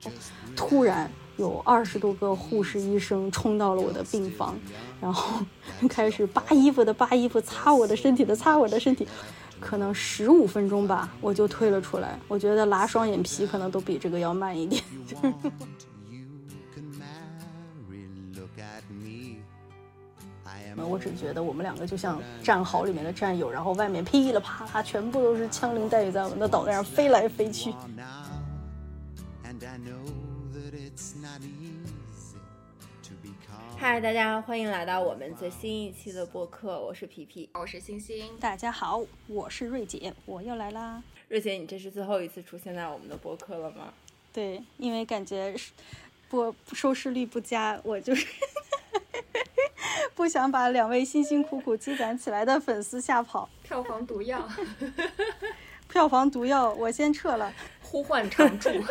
突然有二十多个护士医生冲到了我的病房，然后 开始扒衣服的扒衣服，擦我的身体的擦我的身体，可能十五分钟吧，我就退了出来。我觉得拉双眼皮可能都比这个要慢一点。我只觉得我们两个就像战壕里面的战友，然后外面噼里啪啦，全部都是枪林弹雨在我们的导弹上飞来飞去。嗨，大家欢迎来到我们最新一期的播客，我是皮皮，我是星星。大家好，我是瑞姐，我又来啦。瑞姐，你这是最后一次出现在我们的播客了吗？对，因为感觉播收视率不佳，我就是。不想把两位辛辛苦苦积攒起来的粉丝吓跑，票房毒药，票房毒药，我先撤了，呼唤常驻。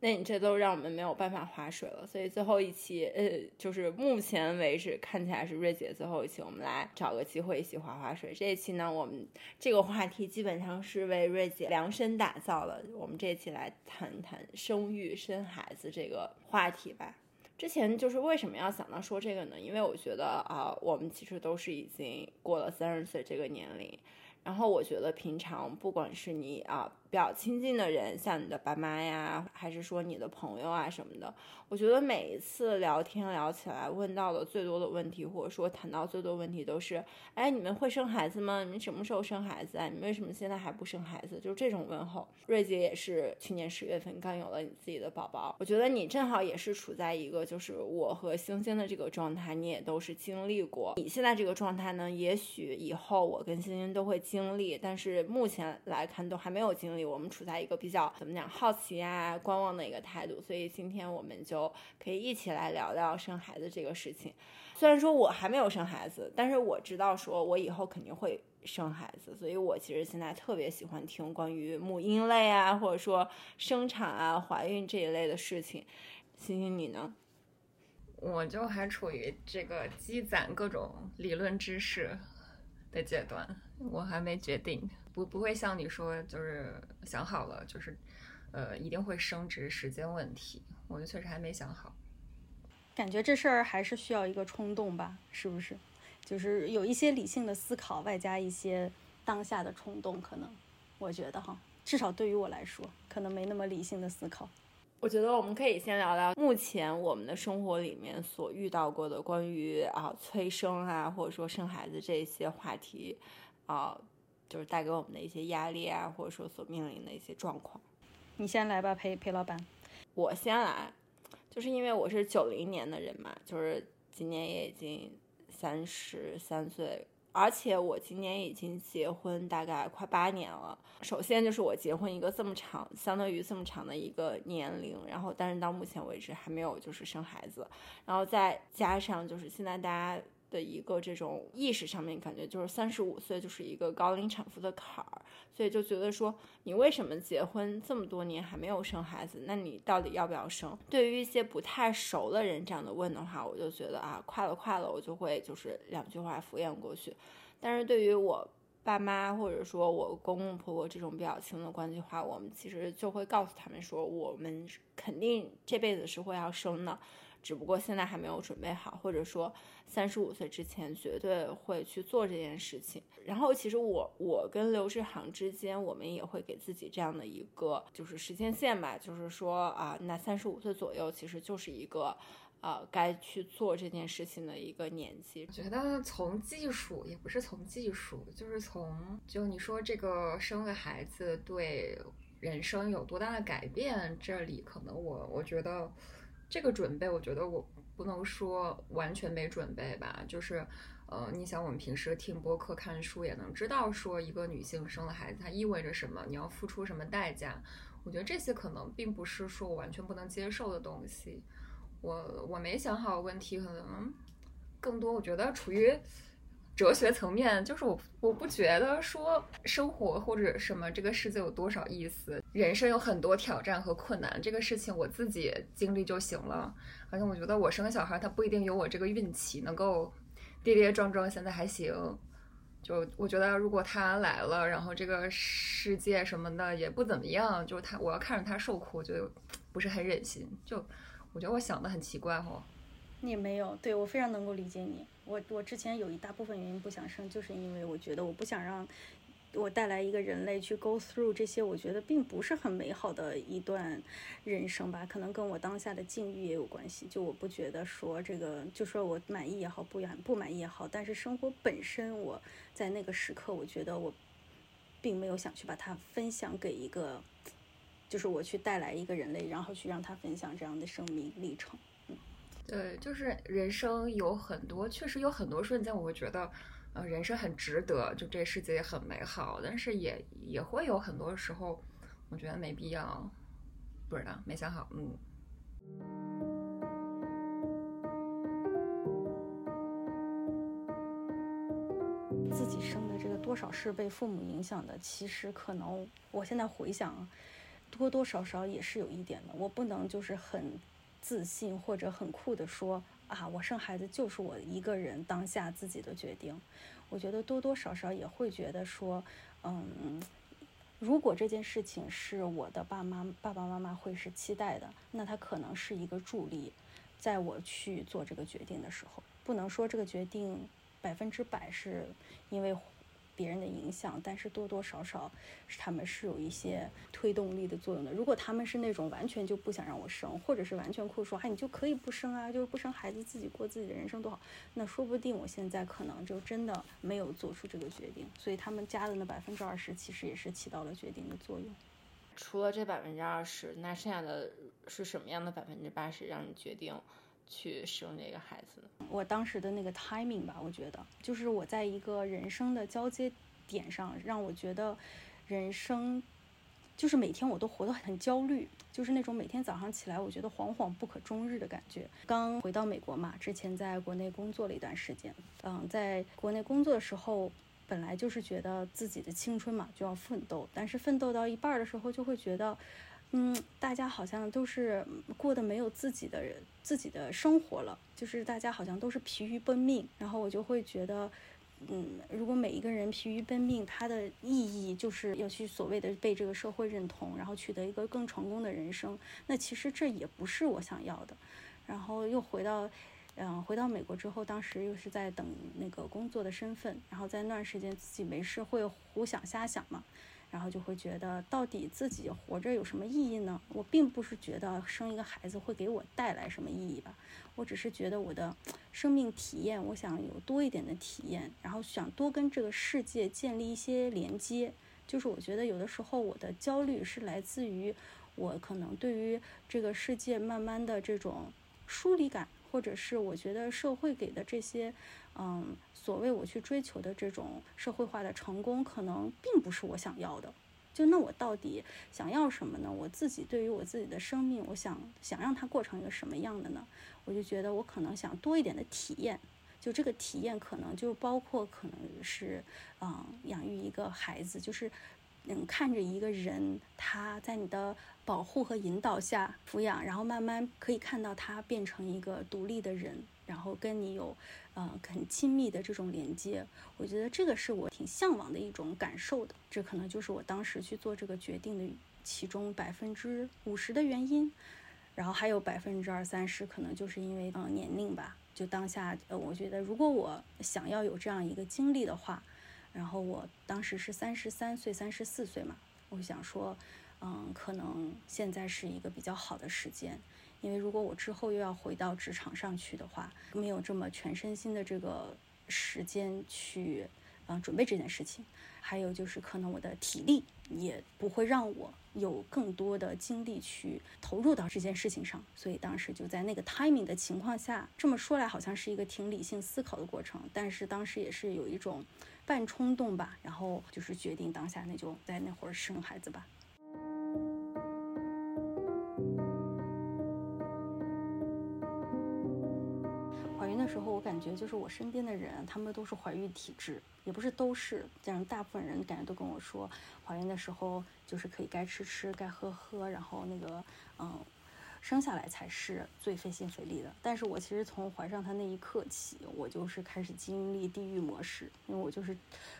那你这都让我们没有办法划水了，所以最后一期，呃，就是目前为止看起来是瑞姐最后一期，我们来找个机会一起划划水。这一期呢，我们这个话题基本上是为瑞姐量身打造的，我们这一期来谈谈生育、生孩子这个话题吧。之前就是为什么要想到说这个呢？因为我觉得啊，我们其实都是已经过了三十岁这个年龄，然后我觉得平常不管是你啊。比较亲近的人，像你的爸妈呀，还是说你的朋友啊什么的，我觉得每一次聊天聊起来，问到的最多的问题，或者说谈到最多问题，都是，哎，你们会生孩子吗？你们什么时候生孩子啊？你为什么现在还不生孩子？就是这种问候。瑞姐也是去年十月份刚有了你自己的宝宝，我觉得你正好也是处在一个就是我和星星的这个状态，你也都是经历过。你现在这个状态呢，也许以后我跟星星都会经历，但是目前来看都还没有经历。我们处在一个比较怎么讲好奇啊、观望的一个态度，所以今天我们就可以一起来聊聊生孩子这个事情。虽然说我还没有生孩子，但是我知道说我以后肯定会生孩子，所以我其实现在特别喜欢听关于母婴类啊，或者说生产啊、怀孕这一类的事情。星星，你呢？我就还处于这个积攒各种理论知识的阶段，我还没决定。不不会像你说，就是想好了，就是，呃，一定会升职时间问题。我就确实还没想好，感觉这事儿还是需要一个冲动吧，是不是？就是有一些理性的思考，外加一些当下的冲动，可能我觉得哈，至少对于我来说，可能没那么理性的思考。我觉得我们可以先聊聊目前我们的生活里面所遇到过的关于啊催生啊，或者说生孩子这些话题啊。就是带给我们的一些压力啊，或者说所面临的一些状况。你先来吧，裴裴老板。我先来，就是因为我是九零年的人嘛，就是今年也已经三十三岁，而且我今年已经结婚大概快八年了。首先就是我结婚一个这么长，相当于这么长的一个年龄，然后但是到目前为止还没有就是生孩子，然后再加上就是现在大家。的一个这种意识上面，感觉就是三十五岁就是一个高龄产妇的坎儿，所以就觉得说，你为什么结婚这么多年还没有生孩子？那你到底要不要生？对于一些不太熟的人这样的问的话，我就觉得啊，快了快了，我就会就是两句话敷衍过去。但是对于我爸妈或者说我公公婆婆这种比较亲的关系话，我们其实就会告诉他们说，我们肯定这辈子是会要生的。只不过现在还没有准备好，或者说三十五岁之前绝对会去做这件事情。然后其实我我跟刘志航之间，我们也会给自己这样的一个就是时间线吧，就是说啊，那三十五岁左右其实就是一个呃该去做这件事情的一个年纪。我觉得从技术也不是从技术，就是从就你说这个生个孩子对人生有多大的改变，这里可能我我觉得。这个准备，我觉得我不能说完全没准备吧，就是，呃，你想我们平时听播客、看书也能知道，说一个女性生了孩子，它意味着什么，你要付出什么代价。我觉得这些可能并不是说我完全不能接受的东西。我我没想好问题，可能更多，我觉得处于。哲学层面，就是我我不觉得说生活或者什么这个世界有多少意思，人生有很多挑战和困难，这个事情我自己经历就行了。而且我觉得我生个小孩，他不一定有我这个运气能够跌跌撞撞，现在还行。就我觉得如果他来了，然后这个世界什么的也不怎么样，就是他我要看着他受苦我，就不是很忍心。就我觉得我想的很奇怪哦。你没有，对我非常能够理解你。我我之前有一大部分原因不想生，就是因为我觉得我不想让我带来一个人类去 go through 这些，我觉得并不是很美好的一段人生吧。可能跟我当下的境遇也有关系。就我不觉得说这个，就说我满意也好，不满不满意也好，但是生活本身，我在那个时刻，我觉得我并没有想去把它分享给一个，就是我去带来一个人类，然后去让他分享这样的生命历程。对，就是人生有很多，确实有很多瞬间，我会觉得，呃，人生很值得，就这世界也很美好，但是也也会有很多时候，我觉得没必要，不知道，没想好，嗯。自己生的这个多少是被父母影响的，其实可能我现在回想，多多少少也是有一点的，我不能就是很。自信或者很酷的说啊，我生孩子就是我一个人当下自己的决定。我觉得多多少少也会觉得说，嗯，如果这件事情是我的爸妈爸爸妈妈会是期待的，那他可能是一个助力，在我去做这个决定的时候，不能说这个决定百分之百是因为。别人的影响，但是多多少少是他们是有一些推动力的作用的。如果他们是那种完全就不想让我生，或者是完全酷说，哎，你就可以不生啊，就是不生孩子，自己过自己的人生多好，那说不定我现在可能就真的没有做出这个决定。所以他们加的那百分之二十，其实也是起到了决定的作用。除了这百分之二十，那剩下的是什么样的百分之八十让你决定？去生这个孩子，我当时的那个 timing 吧，我觉得就是我在一个人生的交接点上，让我觉得人生就是每天我都活得很焦虑，就是那种每天早上起来我觉得惶惶不可终日的感觉。刚回到美国嘛，之前在国内工作了一段时间，嗯，在国内工作的时候，本来就是觉得自己的青春嘛就要奋斗，但是奋斗到一半的时候就会觉得。嗯，大家好像都是过得没有自己的自己的生活了，就是大家好像都是疲于奔命，然后我就会觉得，嗯，如果每一个人疲于奔命，他的意义就是要去所谓的被这个社会认同，然后取得一个更成功的人生，那其实这也不是我想要的。然后又回到，嗯，回到美国之后，当时又是在等那个工作的身份，然后在那段时间自己没事会胡想瞎想嘛。然后就会觉得，到底自己活着有什么意义呢？我并不是觉得生一个孩子会给我带来什么意义吧，我只是觉得我的生命体验，我想有多一点的体验，然后想多跟这个世界建立一些连接。就是我觉得有的时候我的焦虑是来自于我可能对于这个世界慢慢的这种疏离感，或者是我觉得社会给的这些，嗯。所谓我去追求的这种社会化的成功，可能并不是我想要的。就那我到底想要什么呢？我自己对于我自己的生命，我想想让它过成一个什么样的呢？我就觉得我可能想多一点的体验。就这个体验，可能就包括可能是，嗯，养育一个孩子，就是嗯，看着一个人他在你的保护和引导下抚养，然后慢慢可以看到他变成一个独立的人，然后跟你有。呃，很亲密的这种连接，我觉得这个是我挺向往的一种感受的。这可能就是我当时去做这个决定的其中百分之五十的原因。然后还有百分之二三十，可能就是因为嗯年龄吧。就当下，呃，我觉得如果我想要有这样一个经历的话，然后我当时是三十三岁、三十四岁嘛，我想说，嗯，可能现在是一个比较好的时间。因为如果我之后又要回到职场上去的话，没有这么全身心的这个时间去，嗯，准备这件事情。还有就是，可能我的体力也不会让我有更多的精力去投入到这件事情上。所以当时就在那个 timing 的情况下，这么说来好像是一个挺理性思考的过程，但是当时也是有一种半冲动吧，然后就是决定当下那就在那会儿生孩子吧。就是我身边的人，他们都是怀孕体质，也不是都是，这样大部分人感觉都跟我说，怀孕的时候就是可以该吃吃，该喝喝，然后那个嗯，生下来才是最费心费力的。但是我其实从怀上他那一刻起，我就是开始经历地狱模式，因为我就是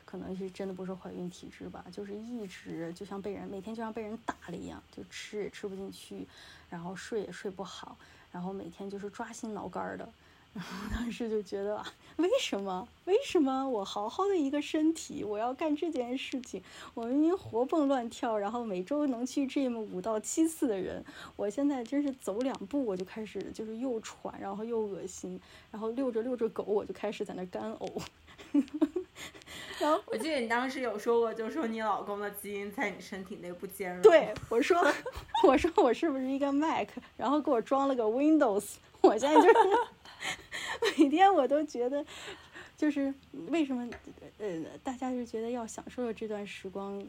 可能是真的不是怀孕体质吧，就是一直就像被人每天就像被人打了一样，就吃也吃不进去，然后睡也睡不好，然后每天就是抓心挠肝的。然 后当时就觉得，为什么？为什么我好好的一个身体，我要干这件事情？我明明活蹦乱跳，然后每周能去 gym 五到七次的人，我现在真是走两步我就开始就是又喘，然后又恶心，然后遛着遛着狗我就开始在那干呕。然后我记得你当时有说过，就说你老公的基因在你身体内不兼容。对，我说，我说我是不是一个 Mac，然后给我装了个 Windows，我现在就是。每天我都觉得，就是为什么呃，大家就觉得要享受这段时光，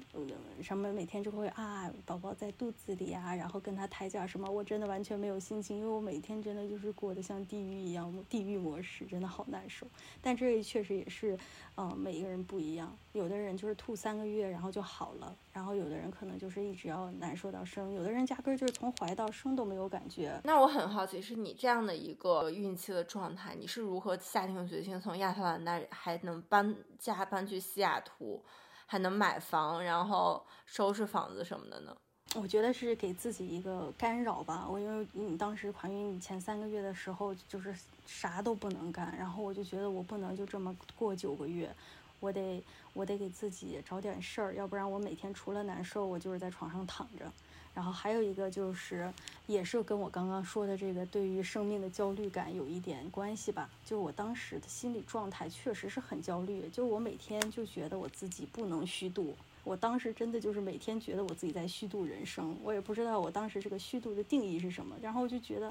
什么每天就会啊，宝宝在肚子里啊，然后跟他抬脚什么，我真的完全没有心情，因为我每天真的就是过得像地狱一样，地狱模式，真的好难受。但这确实也是。嗯，每一个人不一样，有的人就是吐三个月然后就好了，然后有的人可能就是一直要难受到生，有的人压根儿就是从怀到生都没有感觉。那我很好奇，是你这样的一个孕期的状态，你是如何下定决心从亚特兰大还能搬家搬去西雅图，还能买房，然后收拾房子什么的呢？我觉得是给自己一个干扰吧。我因为你当时怀孕前三个月的时候，就是啥都不能干，然后我就觉得我不能就这么过九个月，我得我得给自己找点事儿，要不然我每天除了难受，我就是在床上躺着。然后还有一个就是，也是跟我刚刚说的这个对于生命的焦虑感有一点关系吧。就我当时的心理状态确实是很焦虑，就我每天就觉得我自己不能虚度。我当时真的就是每天觉得我自己在虚度人生，我也不知道我当时这个虚度的定义是什么，然后就觉得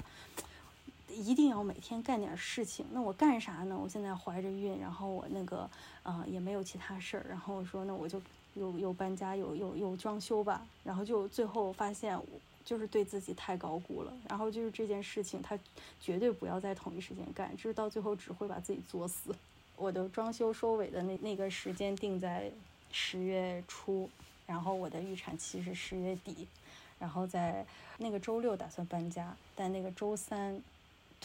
一定要每天干点事情。那我干啥呢？我现在怀着孕，然后我那个呃也没有其他事儿，然后我说那我就又又搬家又又又装修吧，然后就最后发现就是对自己太高估了，然后就是这件事情他绝对不要在同一时间干，就是到最后只会把自己作死。我的装修收尾的那那个时间定在。十月初，然后我的预产期是十月底，然后在那个周六打算搬家，但那个周三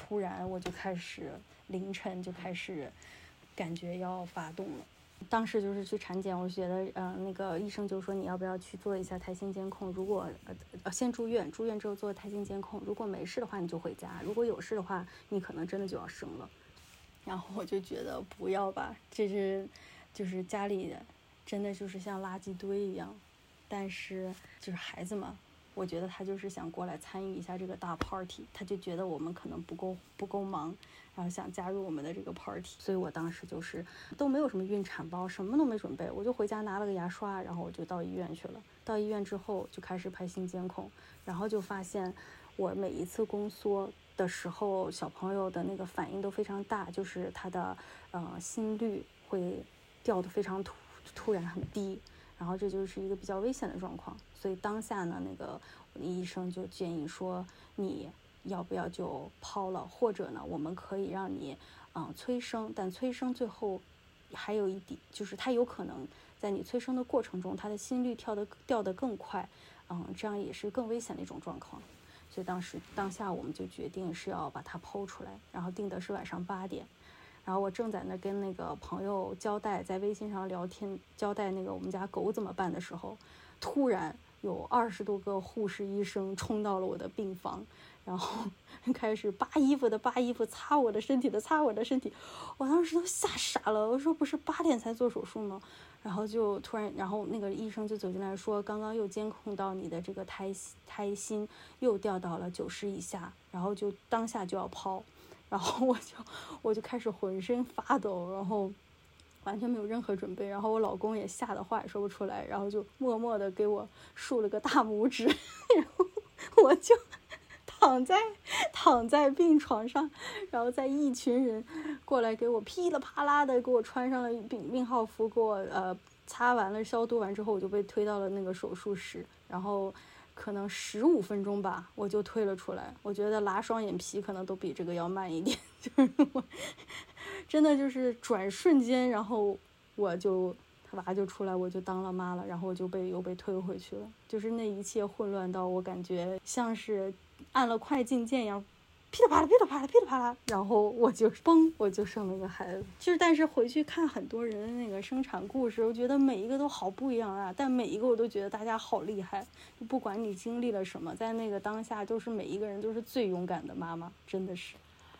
突然我就开始凌晨就开始感觉要发动了。当时就是去产检，我觉得嗯，那个医生就说你要不要去做一下胎心监控？如果呃先住院，住院之后做胎心监控，如果没事的话你就回家，如果有事的话你可能真的就要生了。然后我就觉得不要吧，这是就是家里。真的就是像垃圾堆一样，但是就是孩子嘛，我觉得他就是想过来参与一下这个大 party，他就觉得我们可能不够不够忙，然后想加入我们的这个 party，所以我当时就是都没有什么孕产包，什么都没准备，我就回家拿了个牙刷，然后我就到医院去了。到医院之后就开始拍心监控，然后就发现我每一次宫缩的时候，小朋友的那个反应都非常大，就是他的呃心率会掉的非常突。突然很低，然后这就是一个比较危险的状况，所以当下呢，那个医生就建议说，你要不要就抛了，或者呢，我们可以让你嗯催生，但催生最后还有一点，就是它有可能在你催生的过程中，他的心率跳得掉得更快，嗯，这样也是更危险的一种状况，所以当时当下我们就决定是要把它剖出来，然后定的是晚上八点。然后我正在那跟那个朋友交代，在微信上聊天，交代那个我们家狗怎么办的时候，突然有二十多个护士医生冲到了我的病房，然后 开始扒衣服的扒衣服，擦我的身体的擦我的身体，我当时都吓傻了。我说不是八点才做手术吗？然后就突然，然后那个医生就走进来说，刚刚又监控到你的这个胎心胎心又掉到了九十以下，然后就当下就要剖。然后我就我就开始浑身发抖，然后完全没有任何准备，然后我老公也吓得话也说不出来，然后就默默的给我竖了个大拇指，然后我就躺在躺在病床上，然后在一群人过来给我噼里啪啦的给我穿上了病病号服，给我呃擦完了消毒完之后，我就被推到了那个手术室，然后。可能十五分钟吧，我就退了出来。我觉得拉双眼皮可能都比这个要慢一点，就是我真的就是转瞬间，然后我就他娃就出来，我就当了妈了，然后我就被又被退回去了。就是那一切混乱到我感觉像是按了快进键一样。噼里啪啦，噼里啪啦，噼里啪啦，然后我就崩，我就生了个孩子。就是，但是回去看很多人的那个生产故事，我觉得每一个都好不一样啊。但每一个我都觉得大家好厉害，不管你经历了什么，在那个当下，都是每一个人都是最勇敢的妈妈，真的是。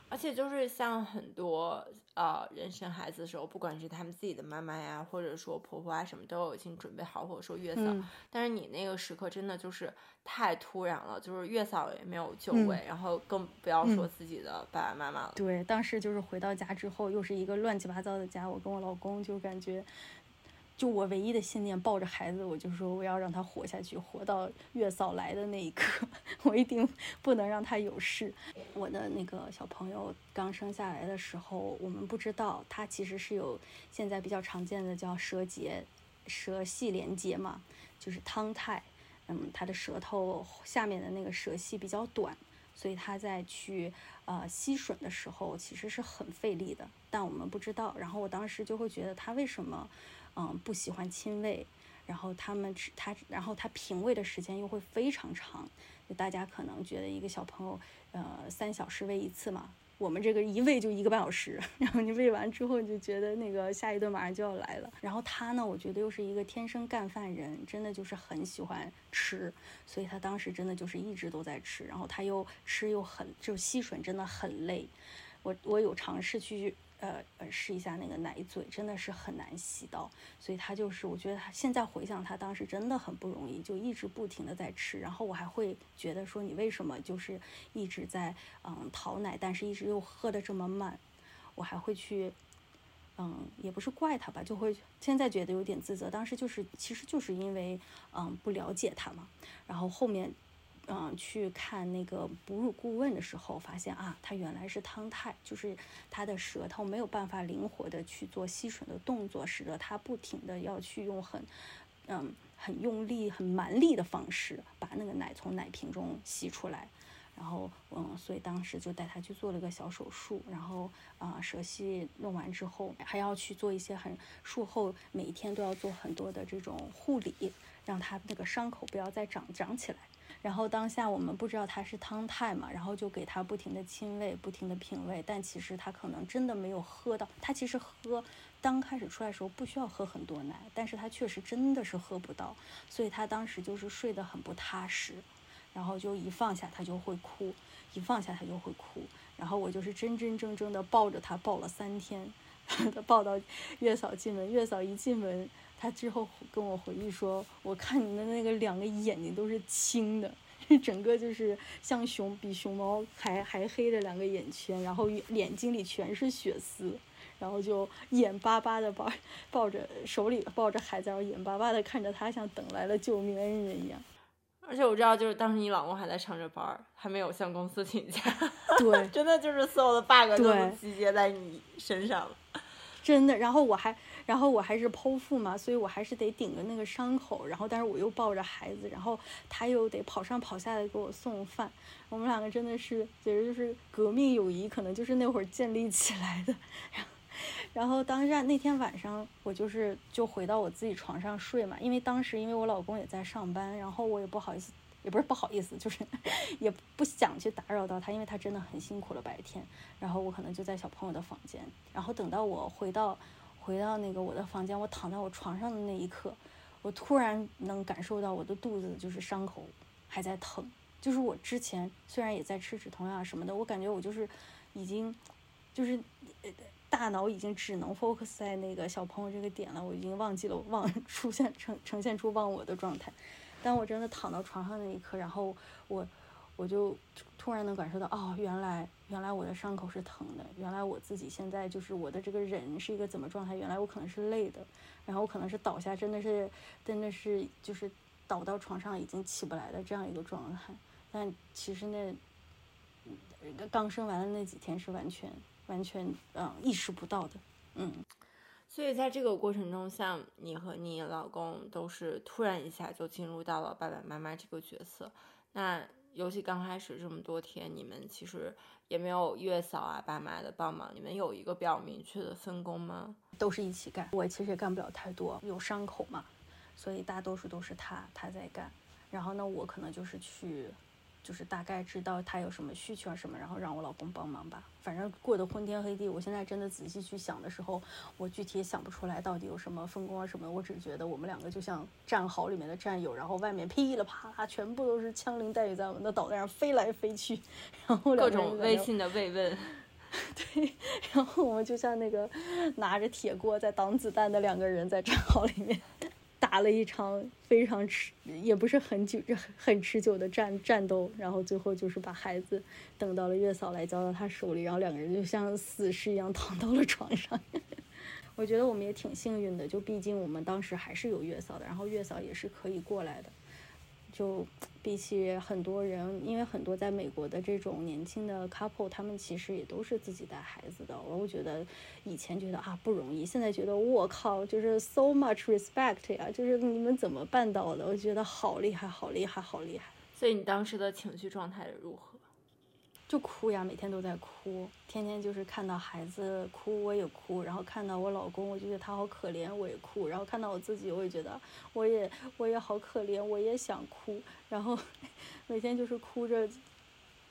而且就是像很多呃人生孩子的时候，不管是他们自己的妈妈呀，或者说婆婆啊什么，都有已经准备好，或者说月嫂。但是你那个时刻真的就是太突然了，就是月嫂也没有就位，然后更不要说自己的爸爸妈妈了。对，当时就是回到家之后，又是一个乱七八糟的家，我跟我老公就感觉。就我唯一的信念，抱着孩子，我就说我要让他活下去，活到月嫂来的那一刻，我一定不能让他有事。我的那个小朋友刚生下来的时候，我们不知道他其实是有现在比较常见的叫舌结、舌系连接嘛，就是汤态。嗯，他的舌头下面的那个舌系比较短，所以他在去呃吸吮的时候其实是很费力的，但我们不知道。然后我当时就会觉得他为什么？嗯，不喜欢亲喂，然后他们吃他，然后他品喂的时间又会非常长。就大家可能觉得一个小朋友，呃，三小时喂一次嘛，我们这个一喂就一个半小时。然后你喂完之后，你就觉得那个下一顿马上就要来了。然后他呢，我觉得又是一个天生干饭人，真的就是很喜欢吃，所以他当时真的就是一直都在吃。然后他又吃又很，就吸吮真的很累。我我有尝试去。呃呃，试一下那个奶嘴，真的是很难吸到，所以他就是，我觉得他现在回想他当时真的很不容易，就一直不停的在吃，然后我还会觉得说你为什么就是一直在嗯讨奶，但是一直又喝的这么慢，我还会去，嗯，也不是怪他吧，就会现在觉得有点自责，当时就是其实就是因为嗯不了解他嘛，然后后面。嗯，去看那个哺乳顾问的时候，发现啊，他原来是汤太，就是他的舌头没有办法灵活的去做吸吮的动作，使得他不停的要去用很，嗯，很用力、很蛮力的方式把那个奶从奶瓶中吸出来。然后，嗯，所以当时就带他去做了个小手术。然后，啊，舌系弄完之后，还要去做一些很术后每一天都要做很多的这种护理，让他那个伤口不要再长长起来。然后当下我们不知道他是汤太嘛，然后就给他不停的亲喂，不停的品喂，但其实他可能真的没有喝到。他其实喝，刚开始出来时候不需要喝很多奶，但是他确实真的是喝不到，所以他当时就是睡得很不踏实，然后就一放下他就会哭，一放下他就会哭，然后我就是真真正正的抱着他抱了三天，抱到月嫂进门，月嫂一进门。他之后跟我回忆说：“我看你的那个两个眼睛都是青的，整个就是像熊比熊猫还还黑的两个眼圈，然后眼睛里全是血丝，然后就眼巴巴的抱抱着手里抱着孩子，然后眼巴巴的看着他，像等来了救命恩人一样。而且我知道，就是当时你老公还在上着班，还没有向公司请假。对，真的就是所有的 bug 都集结在你身上了。真的，然后我还。”然后我还是剖腹嘛，所以我还是得顶着那个伤口，然后但是我又抱着孩子，然后他又得跑上跑下来给我送饭，我们两个真的是简直就是革命友谊，可能就是那会儿建立起来的。然后当下那天晚上，我就是就回到我自己床上睡嘛，因为当时因为我老公也在上班，然后我也不好意思，也不是不好意思，就是 也不想去打扰到他，因为他真的很辛苦了白天。然后我可能就在小朋友的房间，然后等到我回到。回到那个我的房间，我躺在我床上的那一刻，我突然能感受到我的肚子就是伤口还在疼。就是我之前虽然也在吃止痛药什么的，我感觉我就是已经就是大脑已经只能 focus 在那个小朋友这个点了，我已经忘记了忘 出现呈呈现出忘我的状态。当我真的躺到床上那一刻，然后我。我就突然能感受到，哦，原来原来我的伤口是疼的，原来我自己现在就是我的这个人是一个怎么状态？原来我可能是累的，然后我可能是倒下，真的是真的是就是倒到床上已经起不来的这样一个状态。但其实那刚生完的那几天是完全完全嗯意识不到的，嗯。所以在这个过程中，像你和你老公都是突然一下就进入到了爸爸妈妈这个角色，那。尤其刚开始这么多天，你们其实也没有月嫂啊、爸妈的帮忙，你们有一个比较明确的分工吗？都是一起干，我其实也干不了太多，有伤口嘛，所以大多数都是他他在干。然后呢，我可能就是去就是大概知道他有什么需求啊什么，然后让我老公帮忙吧。反正过得昏天黑地。我现在真的仔细去想的时候，我具体也想不出来到底有什么分工啊什么的。我只觉得我们两个就像战壕里面的战友，然后外面噼里啪啦全部都是枪林弹雨在我们的导弹上飞来飞去，然后各种微信的慰问。对，然后我们就像那个拿着铁锅在挡子弹的两个人，在战壕里面打了一场非常持，也不是很久、很持久的战战斗。然后最后就是把孩子等到了月嫂来交到他手里，然后两个人就像死尸一样躺到了床上。我觉得我们也挺幸运的，就毕竟我们当时还是有月嫂的，然后月嫂也是可以过来的。就比起很多人，因为很多在美国的这种年轻的 couple，他们其实也都是自己带孩子的。我觉得以前觉得啊不容易，现在觉得我靠，就是 so much respect 呀，就是你们怎么办到的？我觉得好厉害，好厉害，好厉害。所以你当时的情绪状态如何？就哭呀，每天都在哭，天天就是看到孩子哭我也哭，然后看到我老公我就觉得他好可怜我也哭，然后看到我自己我也觉得我也我也好可怜我也想哭，然后 每天就是哭着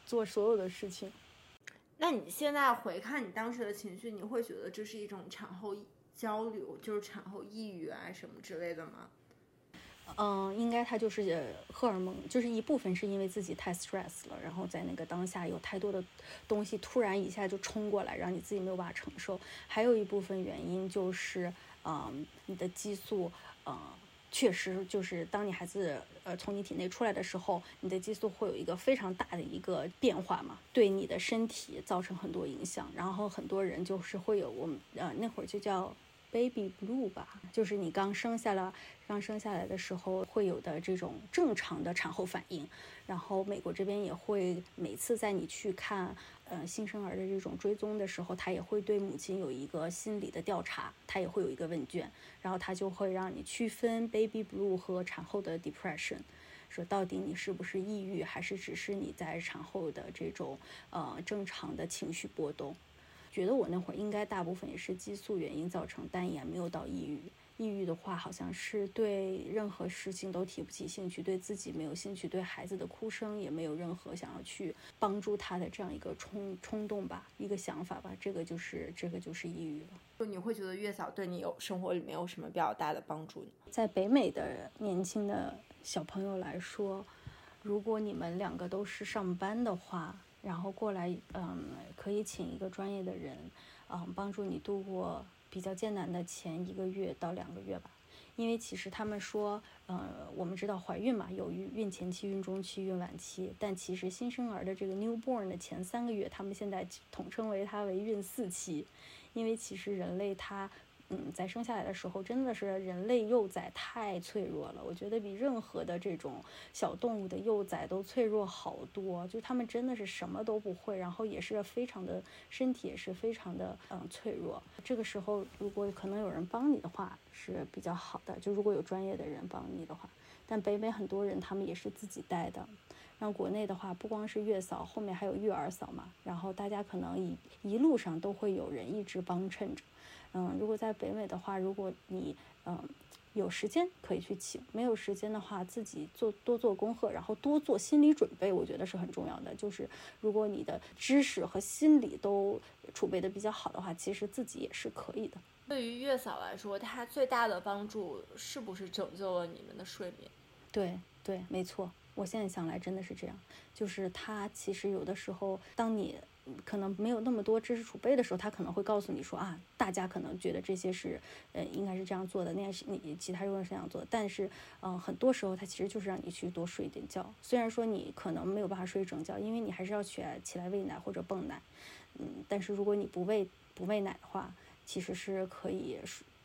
做所有的事情。那你现在回看你当时的情绪，你会觉得这是一种产后焦虑，就是产后抑郁啊什么之类的吗？嗯，应该他就是荷尔蒙，就是一部分是因为自己太 stress 了，然后在那个当下有太多的东西突然一下就冲过来，让你自己没有办法承受。还有一部分原因就是，嗯，你的激素，呃，确实就是当你孩子呃从你体内出来的时候，你的激素会有一个非常大的一个变化嘛，对你的身体造成很多影响。然后很多人就是会有我们呃那会儿就叫。Baby blue 吧，就是你刚生下来，刚生下来的时候会有的这种正常的产后反应。然后美国这边也会每次在你去看，呃，新生儿的这种追踪的时候，他也会对母亲有一个心理的调查，他也会有一个问卷，然后他就会让你区分 Baby blue 和产后的 depression，说到底你是不是抑郁，还是只是你在产后的这种呃正常的情绪波动。觉得我那会儿应该大部分也是激素原因造成，但也没有到抑郁。抑郁的话，好像是对任何事情都提不起兴趣，对自己没有兴趣，对孩子的哭声也没有任何想要去帮助他的这样一个冲冲动吧，一个想法吧。这个就是这个就是抑郁了。就你会觉得月嫂对你有生活里面有什么比较大的帮助？在北美的年轻的小朋友来说，如果你们两个都是上班的话。然后过来，嗯，可以请一个专业的人，嗯，帮助你度过比较艰难的前一个月到两个月吧。因为其实他们说，呃，我们知道怀孕嘛，有孕孕前期、孕中期、孕晚期，但其实新生儿的这个 newborn 的前三个月，他们现在统称为它为孕四期，因为其实人类它。嗯，在生下来的时候，真的是人类幼崽太脆弱了。我觉得比任何的这种小动物的幼崽都脆弱好多。就他们真的是什么都不会，然后也是非常的身体也是非常的嗯脆弱。这个时候，如果可能有人帮你的话是比较好的。就如果有专业的人帮你的话，但北美很多人他们也是自己带的。然后国内的话，不光是月嫂，后面还有育儿嫂嘛。然后大家可能一一路上都会有人一直帮衬着。嗯，如果在北美的话，如果你嗯有时间可以去请，没有时间的话，自己做多做功课，然后多做心理准备，我觉得是很重要的。就是如果你的知识和心理都储备的比较好的话，其实自己也是可以的。对于月嫂来说，她最大的帮助是不是拯救了你们的睡眠？对对，没错。我现在想来真的是这样，就是她其实有的时候，当你。可能没有那么多知识储备的时候，他可能会告诉你说啊，大家可能觉得这些是，呃，应该是这样做的，那些是你其他人是这样做的。但是，嗯，很多时候他其实就是让你去多睡一点觉。虽然说你可能没有办法睡整觉，因为你还是要起来起来喂奶或者泵奶，嗯，但是如果你不喂不喂奶的话，其实是可以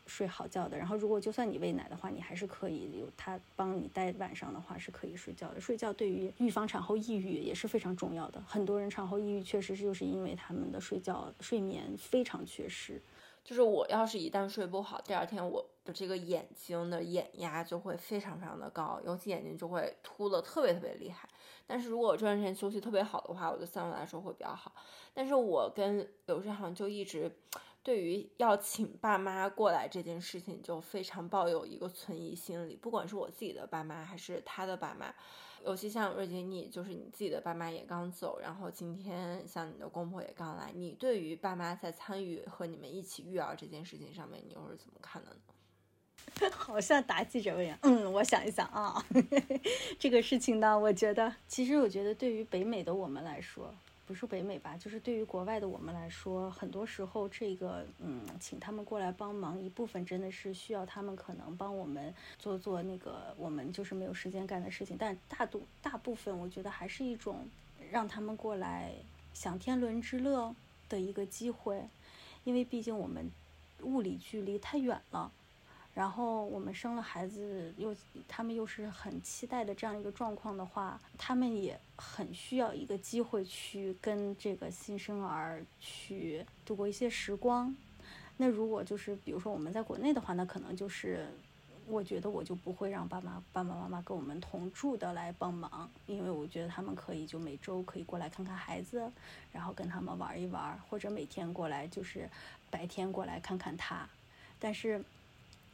睡。好觉的，然后如果就算你喂奶的话，你还是可以有他帮你带晚上的话是可以睡觉的。睡觉对于预防产后抑郁也是非常重要的。很多人产后抑郁确实是就是因为他们的睡觉睡眠非常缺失。就是我要是一旦睡不好，第二天我的这个眼睛的眼压就会非常非常的高，尤其眼睛就会凸的特别特别厉害。但是如果我这段时间休息特别好的话，我就相对来说会比较好。但是我跟刘志航就一直。对于要请爸妈过来这件事情，就非常抱有一个存疑心理。不管是我自己的爸妈，还是他的爸妈，尤其像瑞姐你，就是你自己的爸妈也刚走，然后今天像你的公婆也刚来，你对于爸妈在参与和你们一起育儿这件事情上面，你又是怎么看的呢？好像答记者问一样。嗯，我想一想啊，这个事情呢，我觉得，其实我觉得对于北美的我们来说，不是北美吧，就是对于国外的我们来说，很多时候这个，嗯，请他们过来帮忙，一部分真的是需要他们可能帮我们做做那个我们就是没有时间干的事情，但大多大部分我觉得还是一种让他们过来享天伦之乐的一个机会，因为毕竟我们物理距离太远了。然后我们生了孩子，又他们又是很期待的这样一个状况的话，他们也很需要一个机会去跟这个新生儿去度过一些时光。那如果就是比如说我们在国内的话，那可能就是我觉得我就不会让爸妈爸爸妈妈跟我们同住的来帮忙，因为我觉得他们可以就每周可以过来看看孩子，然后跟他们玩一玩，或者每天过来就是白天过来看看他，但是。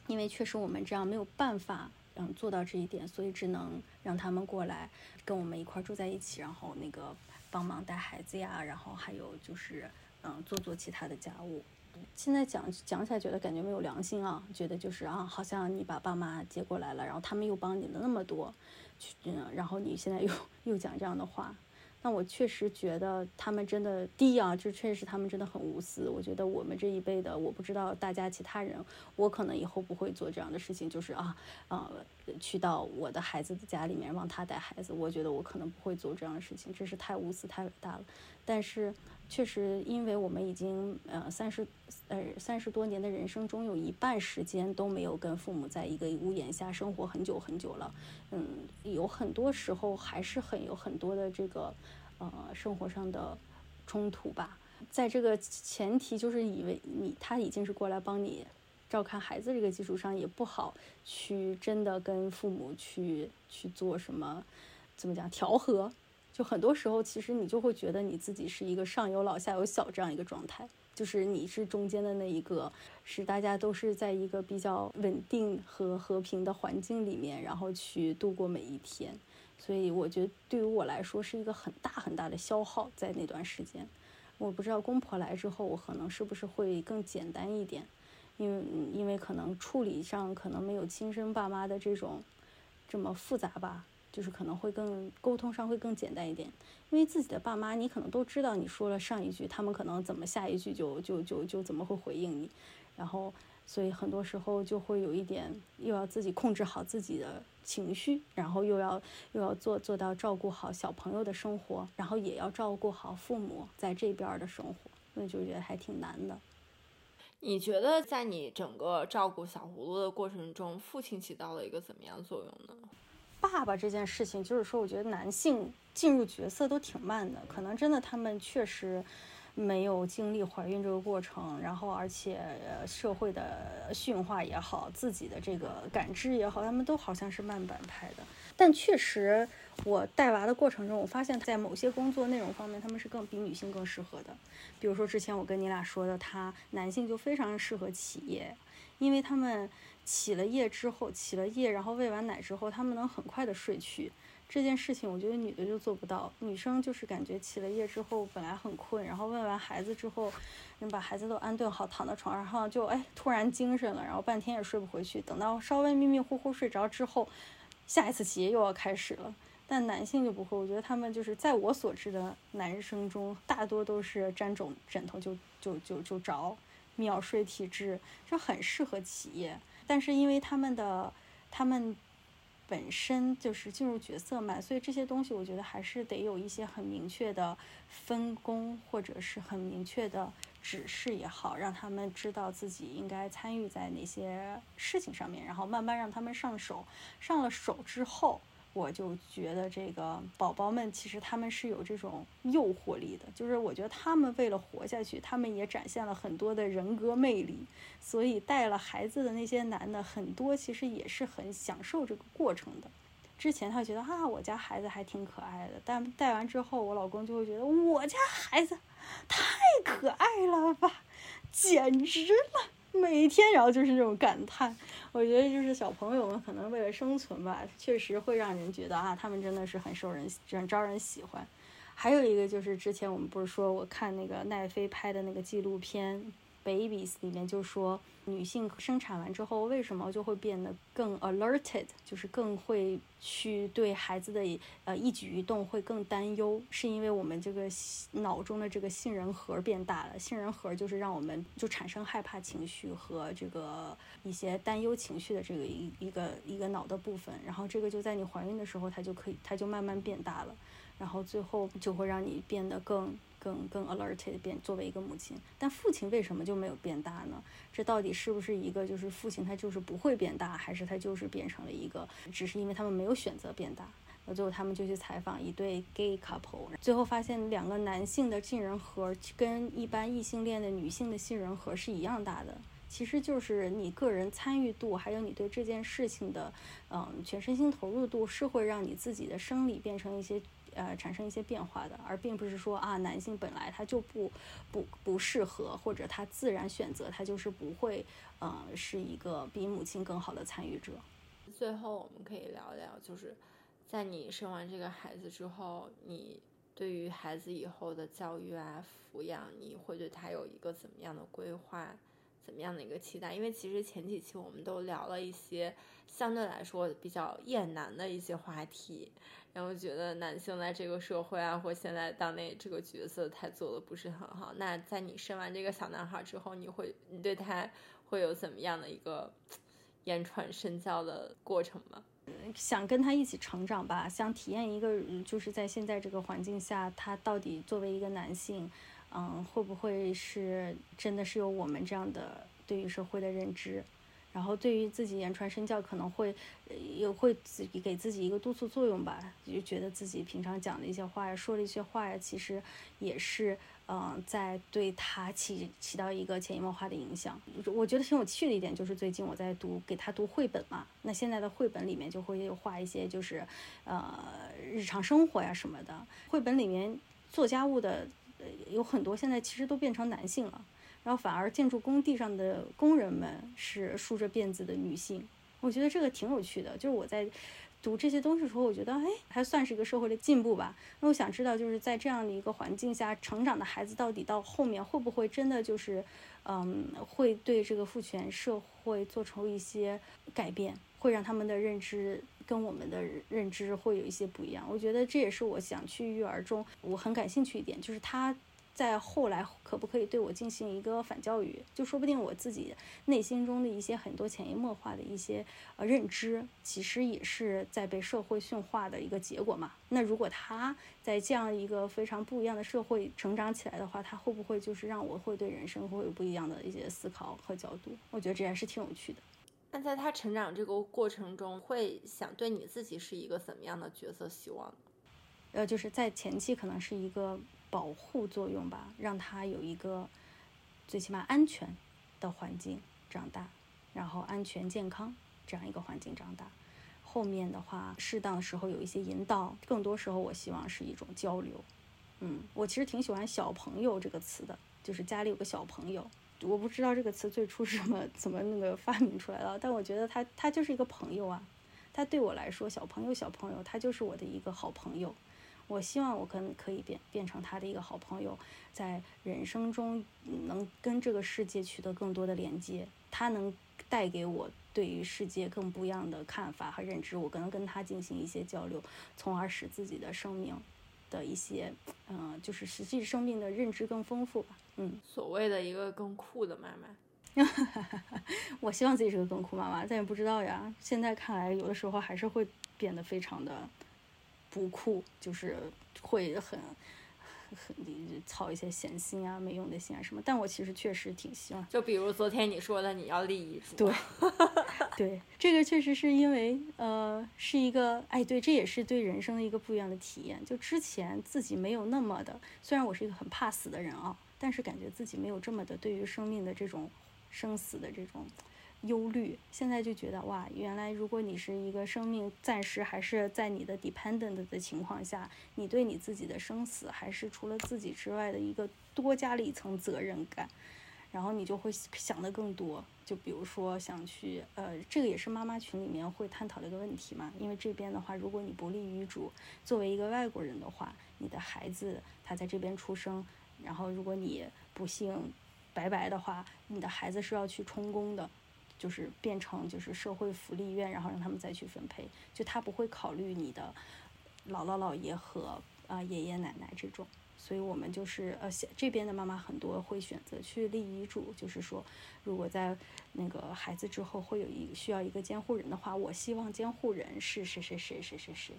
因为确实我们这样没有办法，嗯，做到这一点，所以只能让他们过来跟我们一块住在一起，然后那个帮忙带孩子呀，然后还有就是，嗯，做做其他的家务。现在讲讲起来，觉得感觉没有良心啊，觉得就是啊，好像你把爸妈接过来了，然后他们又帮你了那么多，去嗯，然后你现在又 又讲这样的话。那我确实觉得他们真的第一啊，就确实他们真的很无私。我觉得我们这一辈的，我不知道大家其他人，我可能以后不会做这样的事情，就是啊，啊，去到我的孩子的家里面让他带孩子。我觉得我可能不会做这样的事情，这是太无私太伟大了。但是确实，因为我们已经呃三十呃三十多年的人生中有一半时间都没有跟父母在一个屋檐下生活很久很久了，嗯，有很多时候还是很有很多的这个。呃，生活上的冲突吧，在这个前提就是以为你他已经是过来帮你照看孩子这个基础上，也不好去真的跟父母去去做什么，怎么讲调和？就很多时候，其实你就会觉得你自己是一个上有老下有小这样一个状态，就是你是中间的那一个，是大家都是在一个比较稳定和和平的环境里面，然后去度过每一天。所以我觉得对于我来说是一个很大很大的消耗，在那段时间，我不知道公婆来之后，我可能是不是会更简单一点，因为因为可能处理上可能没有亲生爸妈的这种这么复杂吧，就是可能会更沟通上会更简单一点，因为自己的爸妈你可能都知道，你说了上一句，他们可能怎么下一句就就就就怎么会回应你，然后。所以很多时候就会有一点，又要自己控制好自己的情绪，然后又要又要做做到照顾好小朋友的生活，然后也要照顾好父母在这边的生活，那就觉得还挺难的。你觉得在你整个照顾小葫芦的过程中，父亲起到了一个怎么样作用呢？爸爸这件事情，就是说，我觉得男性进入角色都挺慢的，可能真的他们确实。没有经历怀孕这个过程，然后而且社会的驯化也好，自己的这个感知也好，他们都好像是慢半拍的。但确实，我带娃的过程中，我发现，在某些工作内容方面，他们是更比女性更适合的。比如说之前我跟你俩说的，他男性就非常适合起夜，因为他们起了夜之后，起了夜，然后喂完奶之后，他们能很快的睡去。这件事情，我觉得女的就做不到。女生就是感觉起了夜之后本来很困，然后喂完孩子之后，你把孩子都安顿好，躺在床上然后就哎突然精神了，然后半天也睡不回去。等到稍微迷迷糊糊睡着之后，下一次起夜又要开始了。但男性就不会，我觉得他们就是在我所知的男生中，大多都是沾枕枕头就就就就着，秒睡体质，就很适合起夜。但是因为他们的他们。本身就是进入角色嘛，所以这些东西我觉得还是得有一些很明确的分工，或者是很明确的指示也好，让他们知道自己应该参与在哪些事情上面，然后慢慢让他们上手。上了手之后。我就觉得这个宝宝们其实他们是有这种诱惑力的，就是我觉得他们为了活下去，他们也展现了很多的人格魅力。所以带了孩子的那些男的，很多其实也是很享受这个过程的。之前他觉得啊，我家孩子还挺可爱的，但带完之后，我老公就会觉得我家孩子太可爱了吧。简直了，每天然后就是那种感叹。我觉得就是小朋友们可能为了生存吧，确实会让人觉得啊，他们真的是很受人、很招人喜欢。还有一个就是之前我们不是说我看那个奈飞拍的那个纪录片。Babies 里面就说，女性生产完之后为什么就会变得更 alerted，就是更会去对孩子的呃一举一动会更担忧，是因为我们这个脑中的这个杏仁核变大了。杏仁核就是让我们就产生害怕情绪和这个一些担忧情绪的这个一一个一个脑的部分。然后这个就在你怀孕的时候，它就可以它就慢慢变大了，然后最后就会让你变得更。更更 alerted 变作为一个母亲，但父亲为什么就没有变大呢？这到底是不是一个就是父亲他就是不会变大，还是他就是变成了一个只是因为他们没有选择变大？那最后他们就去采访一对 gay couple，最后发现两个男性的杏仁核跟一般异性恋的女性的杏仁核是一样大的，其实就是你个人参与度还有你对这件事情的嗯全身心投入度是会让你自己的生理变成一些。呃，产生一些变化的，而并不是说啊，男性本来他就不不不适合，或者他自然选择他就是不会，呃，是一个比母亲更好的参与者。最后我们可以聊聊，就是在你生完这个孩子之后，你对于孩子以后的教育啊、抚养，你会对他有一个怎么样的规划？怎么样的一个期待？因为其实前几期我们都聊了一些相对来说比较厌男的一些话题，然后觉得男性在这个社会啊，或现在当内这个角色他做的不是很好。那在你生完这个小男孩之后，你会你对他会有怎么样的一个言传身教的过程吗？想跟他一起成长吧，想体验一个就是在现在这个环境下，他到底作为一个男性。嗯，会不会是真的是有我们这样的对于社会的认知，然后对于自己言传身教可能会也会自己给自己一个督促作用吧，就觉得自己平常讲的一些话呀，说的一些话呀，其实也是嗯在对他起起到一个潜移默化的影响。我觉得挺有趣的一点就是最近我在读给他读绘本嘛，那现在的绘本里面就会画一些就是呃日常生活呀什么的，绘本里面做家务的。有很多现在其实都变成男性了，然后反而建筑工地上的工人们是梳着辫子的女性。我觉得这个挺有趣的。就是我在读这些东西的时候，我觉得哎，还算是一个社会的进步吧。那我想知道，就是在这样的一个环境下成长的孩子，到底到后面会不会真的就是，嗯，会对这个父权社会做出一些改变，会让他们的认知跟我们的认知会有一些不一样。我觉得这也是我想去育儿中我很感兴趣一点，就是他。在后来可不可以对我进行一个反教育？就说不定我自己内心中的一些很多潜移默化的一些呃认知，其实也是在被社会驯化的一个结果嘛。那如果他在这样一个非常不一样的社会成长起来的话，他会不会就是让我会对人生会有不一样的一些思考和角度？我觉得这还是挺有趣的。那在他成长这个过程中，会想对你自己是一个怎么样的角色？希望？呃，就是在前期可能是一个。保护作用吧，让他有一个最起码安全的环境长大，然后安全健康这样一个环境长大。后面的话，适当的时候有一些引导，更多时候我希望是一种交流。嗯，我其实挺喜欢“小朋友”这个词的，就是家里有个小朋友。我不知道这个词最初是怎么怎么那个发明出来的，但我觉得他他就是一个朋友啊。他对我来说，小朋友小朋友，他就是我的一个好朋友。我希望我跟可以变变成他的一个好朋友，在人生中能跟这个世界取得更多的连接，他能带给我对于世界更不一样的看法和认知，我可能跟他进行一些交流，从而使自己的生命的一些，嗯，就是实际生命的认知更丰富吧。嗯，所谓的一个更酷的妈妈，我希望自己是个更酷妈妈，但也不知道呀。现在看来，有的时候还是会变得非常的。不酷，就是会很很操一些闲心啊、没用的心啊什么。但我其实确实挺希望，就比如昨天你说的，你要立遗嘱。对，对，这个确实是因为呃，是一个哎，对，这也是对人生的一个不一样的体验。就之前自己没有那么的，虽然我是一个很怕死的人啊，但是感觉自己没有这么的对于生命的这种生死的这种。忧虑，现在就觉得哇，原来如果你是一个生命暂时还是在你的 dependent 的情况下，你对你自己的生死还是除了自己之外的一个多加了一层责任感。然后你就会想的更多。就比如说想去，呃，这个也是妈妈群里面会探讨的一个问题嘛。因为这边的话，如果你不立遗嘱，作为一个外国人的话，你的孩子他在这边出生，然后如果你不幸拜拜的话，你的孩子是要去充公的，就是变成就是社会福利院，然后让他们再去分配，就他不会考虑你的姥姥姥爷和啊爷爷奶奶这种。所以我们就是呃，这边的妈妈很多会选择去立遗嘱，就是说，如果在那个孩子之后会有一需要一个监护人的话，我希望监护人是谁谁谁谁谁谁。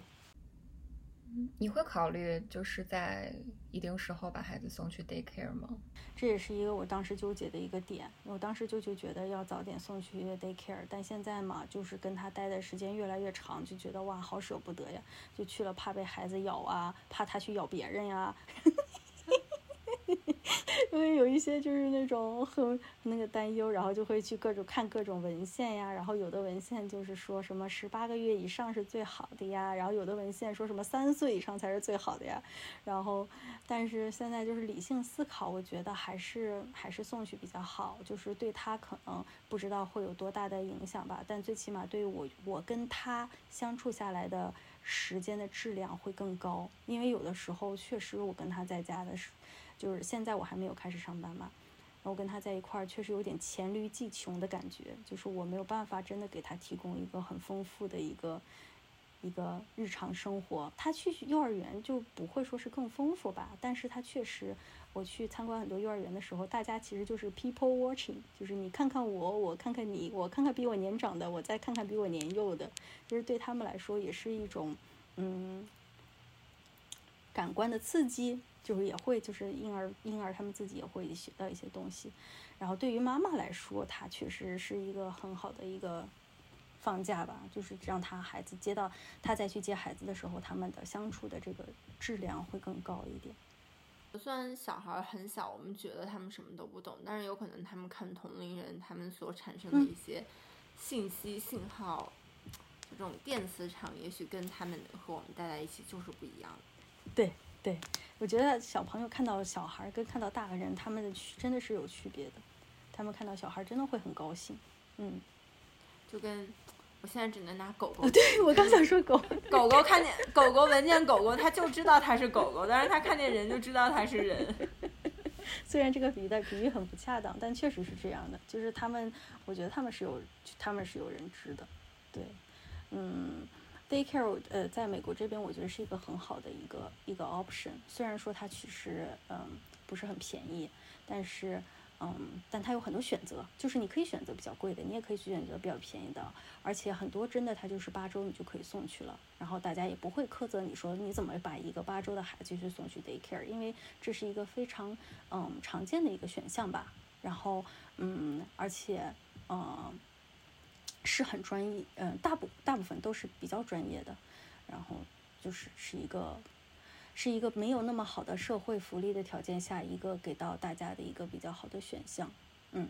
你会考虑就是在一定时候把孩子送去 daycare 吗？这也是一个我当时纠结的一个点。我当时就就觉得要早点送去 daycare，但现在嘛，就是跟他待的时间越来越长，就觉得哇，好舍不得呀。就去了，怕被孩子咬啊，怕他去咬别人呀。因为有一些就是那种很那个担忧，然后就会去各种看各种文献呀，然后有的文献就是说什么十八个月以上是最好的呀，然后有的文献说什么三岁以上才是最好的呀，然后但是现在就是理性思考，我觉得还是还是送去比较好，就是对他可能不知道会有多大的影响吧，但最起码对我我跟他相处下来的时间的质量会更高，因为有的时候确实我跟他在家的时。就是现在我还没有开始上班嘛，然后跟他在一块儿确实有点黔驴技穷的感觉，就是我没有办法真的给他提供一个很丰富的一个一个日常生活。他去幼儿园就不会说是更丰富吧，但是他确实，我去参观很多幼儿园的时候，大家其实就是 people watching，就是你看看我，我看看你，我看看比我年长的，我再看看比我年幼的，就是对他们来说也是一种嗯感官的刺激。就是也会，就是婴儿婴儿他们自己也会学到一些东西，然后对于妈妈来说，她确实是一个很好的一个放假吧，就是让他孩子接到他再去接孩子的时候，他们的相处的这个质量会更高一点。虽然小孩很小，我们觉得他们什么都不懂，但是有可能他们看同龄人，他们所产生的一些信息信号，这种电磁场，也许跟他们和我们待在一起就是不一样的。对。对，我觉得小朋友看到小孩跟看到大人，他们的区真的是有区别的。他们看到小孩真的会很高兴，嗯，就跟我现在只能拿狗狗。对我刚想说狗狗 狗看见狗狗闻见狗狗，它就知道它是狗狗，但是它看见人就知道它是人。虽然这个比喻的比喻很不恰当，但确实是这样的。就是他们，我觉得他们是有他们是有人知的，对，嗯。Daycare，呃，在美国这边，我觉得是一个很好的一个一个 option。虽然说它其实，嗯，不是很便宜，但是，嗯，但它有很多选择，就是你可以选择比较贵的，你也可以去选择比较便宜的。而且很多真的，它就是八周你就可以送去了，然后大家也不会苛责你说你怎么把一个八周的孩子去送去 Daycare，因为这是一个非常，嗯，常见的一个选项吧。然后，嗯，而且，嗯。是很专业，嗯，大部大部分都是比较专业的，然后就是是一个，是一个没有那么好的社会福利的条件下，一个给到大家的一个比较好的选项，嗯。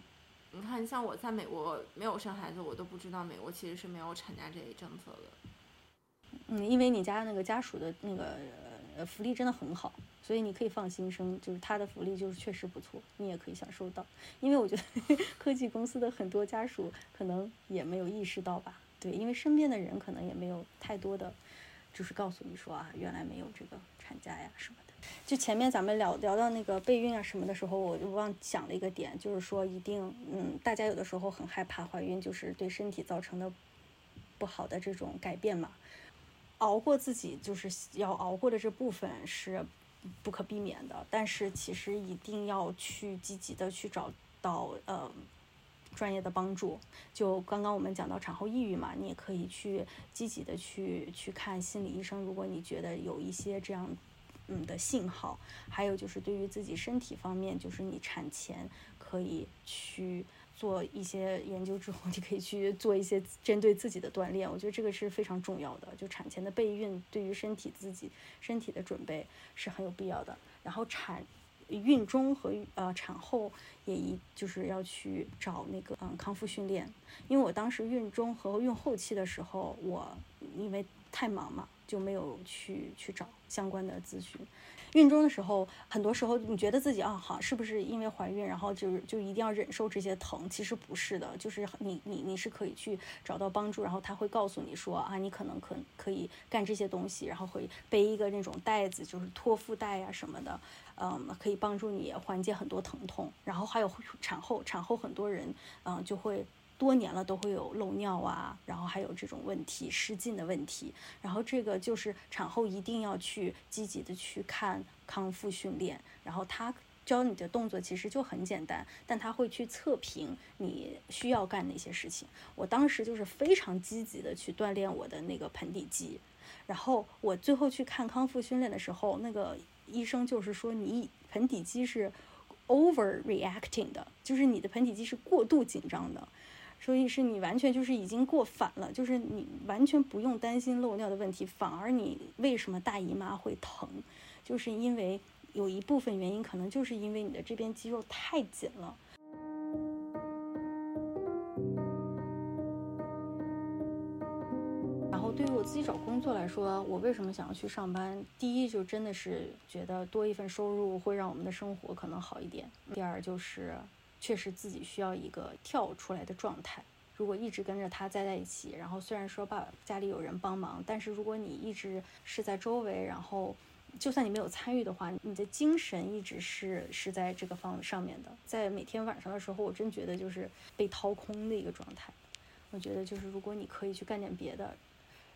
你看，像我在美国没有生孩子，我都不知道美国其实是没有产假这一政策的。嗯，因为你家那个家属的那个呃福利真的很好。所以你可以放心生，就是他的福利就是确实不错，你也可以享受到。因为我觉得 科技公司的很多家属可能也没有意识到吧，对，因为身边的人可能也没有太多的，就是告诉你说啊，原来没有这个产假呀什么的。就前面咱们聊聊到那个备孕啊什么的时候，我就忘讲了一个点，就是说一定，嗯，大家有的时候很害怕怀孕，就是对身体造成的不好的这种改变嘛，熬过自己就是要熬过的这部分是。不可避免的，但是其实一定要去积极的去找到呃专业的帮助。就刚刚我们讲到产后抑郁嘛，你也可以去积极的去去看心理医生。如果你觉得有一些这样嗯的信号，还有就是对于自己身体方面，就是你产前可以去。做一些研究之后，你可以去做一些针对自己的锻炼。我觉得这个是非常重要的。就产前的备孕，对于身体自己身体的准备是很有必要的。然后产孕中和呃产后也一就是要去找那个嗯康复训练。因为我当时孕中和孕后期的时候，我因为太忙嘛。就没有去去找相关的咨询。孕中的时候，很多时候你觉得自己啊，好，是不是因为怀孕，然后就是就一定要忍受这些疼？其实不是的，就是你你你是可以去找到帮助，然后他会告诉你说啊，你可能可可以干这些东西，然后会背一个那种袋子，就是托腹带呀什么的，嗯，可以帮助你缓解很多疼痛。然后还有产后，产后很多人嗯就会。多年了都会有漏尿啊，然后还有这种问题失禁的问题，然后这个就是产后一定要去积极的去看康复训练，然后他教你的动作其实就很简单，但他会去测评你需要干哪些事情。我当时就是非常积极的去锻炼我的那个盆底肌，然后我最后去看康复训练的时候，那个医生就是说你盆底肌是 overreacting 的，就是你的盆底肌是过度紧张的。所以是你完全就是已经过反了，就是你完全不用担心漏尿的问题，反而你为什么大姨妈会疼，就是因为有一部分原因可能就是因为你的这边肌肉太紧了。然后对于我自己找工作来说，我为什么想要去上班？第一就真的是觉得多一份收入会让我们的生活可能好一点。第二就是。确实自己需要一个跳出来的状态。如果一直跟着他在在一起，然后虽然说爸家里有人帮忙，但是如果你一直是在周围，然后就算你没有参与的话，你的精神一直是是在这个方上面的。在每天晚上的时候，我真觉得就是被掏空的一个状态。我觉得就是如果你可以去干点别的，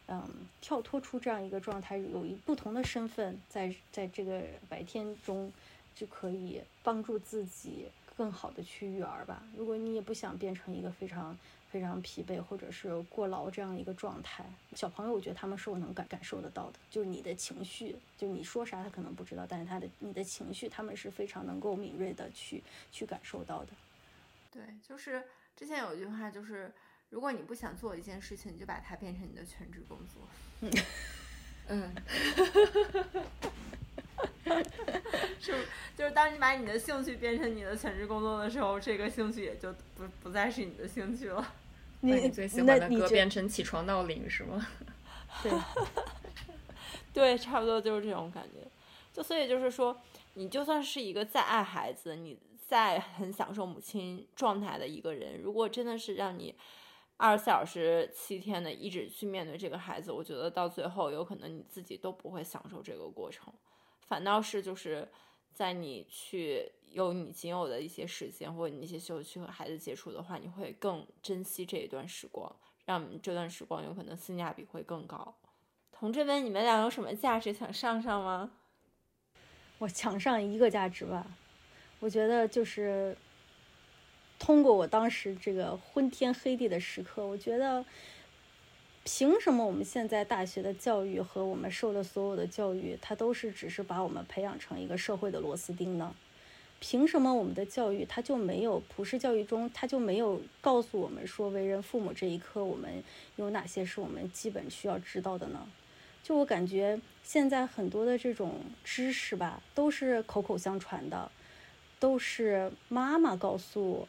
嗯，跳脱出这样一个状态，有一不同的身份，在在这个白天中就可以帮助自己。更好的去育儿吧。如果你也不想变成一个非常非常疲惫或者是过劳这样一个状态，小朋友，我觉得他们是我能感感受得到的，就是你的情绪，就你说啥他可能不知道，但是他的你的情绪，他们是非常能够敏锐的去去感受到的。对，就是之前有一句话，就是如果你不想做一件事情，你就把它变成你的全职工作。嗯。是，就是当你把你的兴趣变成你的全职工作的时候，这个兴趣也就不不再是你的兴趣了。你最喜欢的歌变成起床闹铃是吗？对，对，差不多就是这种感觉。就所以就是说，你就算是一个再爱孩子，你再很享受母亲状态的一个人，如果真的是让你二十四小时、七天的一直去面对这个孩子，我觉得到最后有可能你自己都不会享受这个过程。反倒是就是在你去有你仅有的一些时间，或者你一些休息和孩子接触的话，你会更珍惜这一段时光，让这段时光有可能性价比会更高。同志们，你们俩有什么价值想上上吗？我抢上一个价值吧，我觉得就是通过我当时这个昏天黑地的时刻，我觉得。凭什么我们现在大学的教育和我们受的所有的教育，它都是只是把我们培养成一个社会的螺丝钉呢？凭什么我们的教育它就没有普世教育中，它就没有告诉我们说为人父母这一刻我们有哪些是我们基本需要知道的呢？就我感觉现在很多的这种知识吧，都是口口相传的，都是妈妈告诉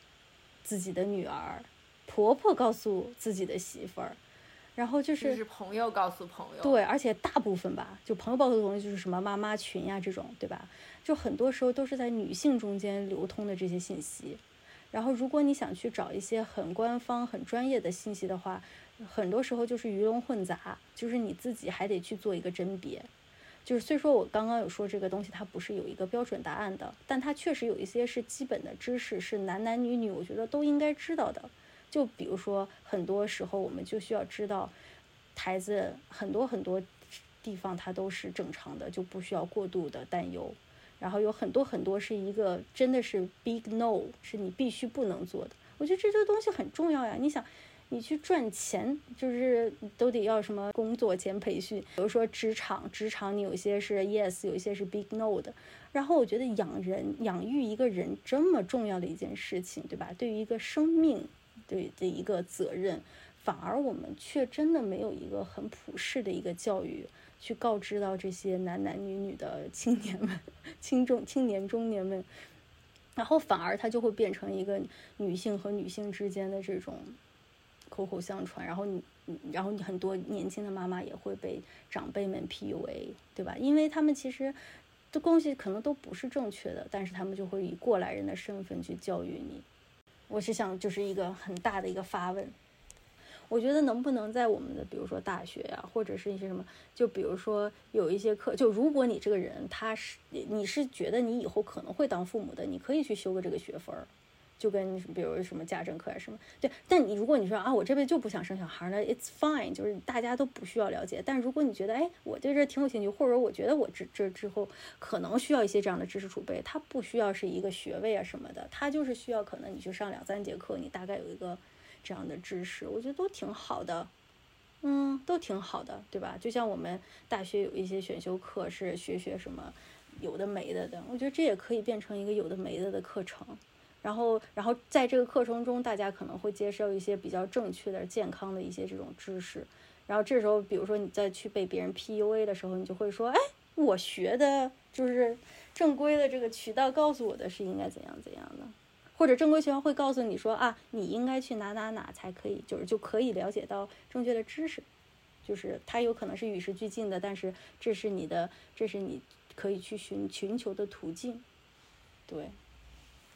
自己的女儿，婆婆告诉自己的媳妇儿。然后就是朋友告诉朋友，对，而且大部分吧，就朋友告诉朋友，就是什么妈妈群呀这种，对吧？就很多时候都是在女性中间流通的这些信息。然后如果你想去找一些很官方、很专业的信息的话，很多时候就是鱼龙混杂，就是你自己还得去做一个甄别。就是虽说我刚刚有说这个东西它不是有一个标准答案的，但它确实有一些是基本的知识，是男男女女我觉得都应该知道的。就比如说，很多时候我们就需要知道，孩子很多很多地方他都是正常的，就不需要过度的担忧。然后有很多很多是一个真的是 big no，是你必须不能做的。我觉得这些东西很重要呀。你想，你去赚钱，就是都得要什么工作前培训，比如说职场，职场你有些是 yes，有一些是 big no 的。然后我觉得养人、养育一个人这么重要的一件事情，对吧？对于一个生命。对的一个责任，反而我们却真的没有一个很普世的一个教育，去告知到这些男男女女的青年们、青中青年中年们，然后反而它就会变成一个女性和女性之间的这种口口相传，然后你，然后你很多年轻的妈妈也会被长辈们 PUA，对吧？因为他们其实这东西可能都不是正确的，但是他们就会以过来人的身份去教育你。我是想，就是一个很大的一个发问。我觉得能不能在我们的，比如说大学呀，或者是一些什么，就比如说有一些课，就如果你这个人他是你是觉得你以后可能会当父母的，你可以去修个这个学分儿，就跟比如什么家政课啊什么，对。但你如果你说啊，我这辈子就不想生小孩儿呢，it's fine，就是大家都不需要了解。但如果你觉得哎，我对这挺有兴趣，或者我觉得我这这之后可能需要一些这样的知识储备，它不需要是一个学位啊什么的，它就是需要可能你去上两三节课，你大概有一个。这样的知识，我觉得都挺好的，嗯，都挺好的，对吧？就像我们大学有一些选修课是学学什么有的没的的，我觉得这也可以变成一个有的没的的课程。然后，然后在这个课程中，大家可能会接受一些比较正确的、健康的一些这种知识。然后这时候，比如说你再去被别人 PUA 的时候，你就会说：“哎，我学的就是正规的这个渠道告诉我的是应该怎样怎样的。”或者正规学校会告诉你说啊，你应该去哪哪哪才可以，就是就可以了解到正确的知识，就是它有可能是与时俱进的，但是这是你的，这是你可以去寻寻求的途径。对，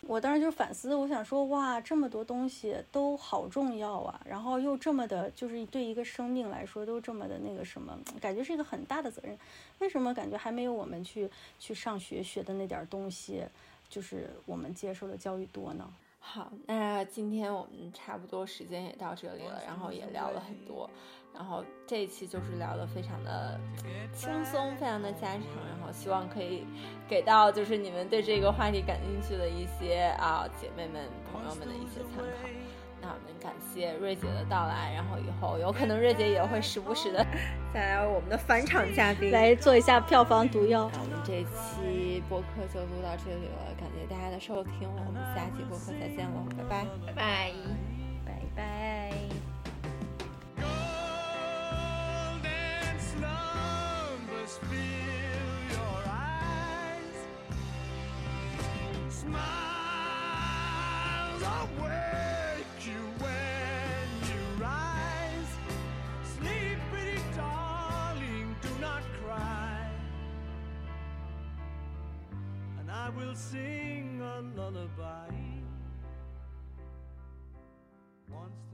我当时就反思，我想说哇，这么多东西都好重要啊，然后又这么的，就是对一个生命来说都这么的那个什么，感觉是一个很大的责任。为什么感觉还没有我们去去上学学的那点东西？就是我们接受的教育多呢。好，那今天我们差不多时间也到这里了，然后也聊了很多，然后这一期就是聊的非常的轻松，非常的家常，然后希望可以给到就是你们对这个话题感兴趣的一些啊姐妹们、朋友们的一些参考。那我们感谢瑞姐的到来，然后以后有可能瑞姐也会时不时的再来我们的返场嘉宾来做一下票房毒药。那我们这期播客就录到这里了，感谢大家的收听，我们下期播客再见喽，拜拜，拜拜，拜拜。Will sing a lullaby. Once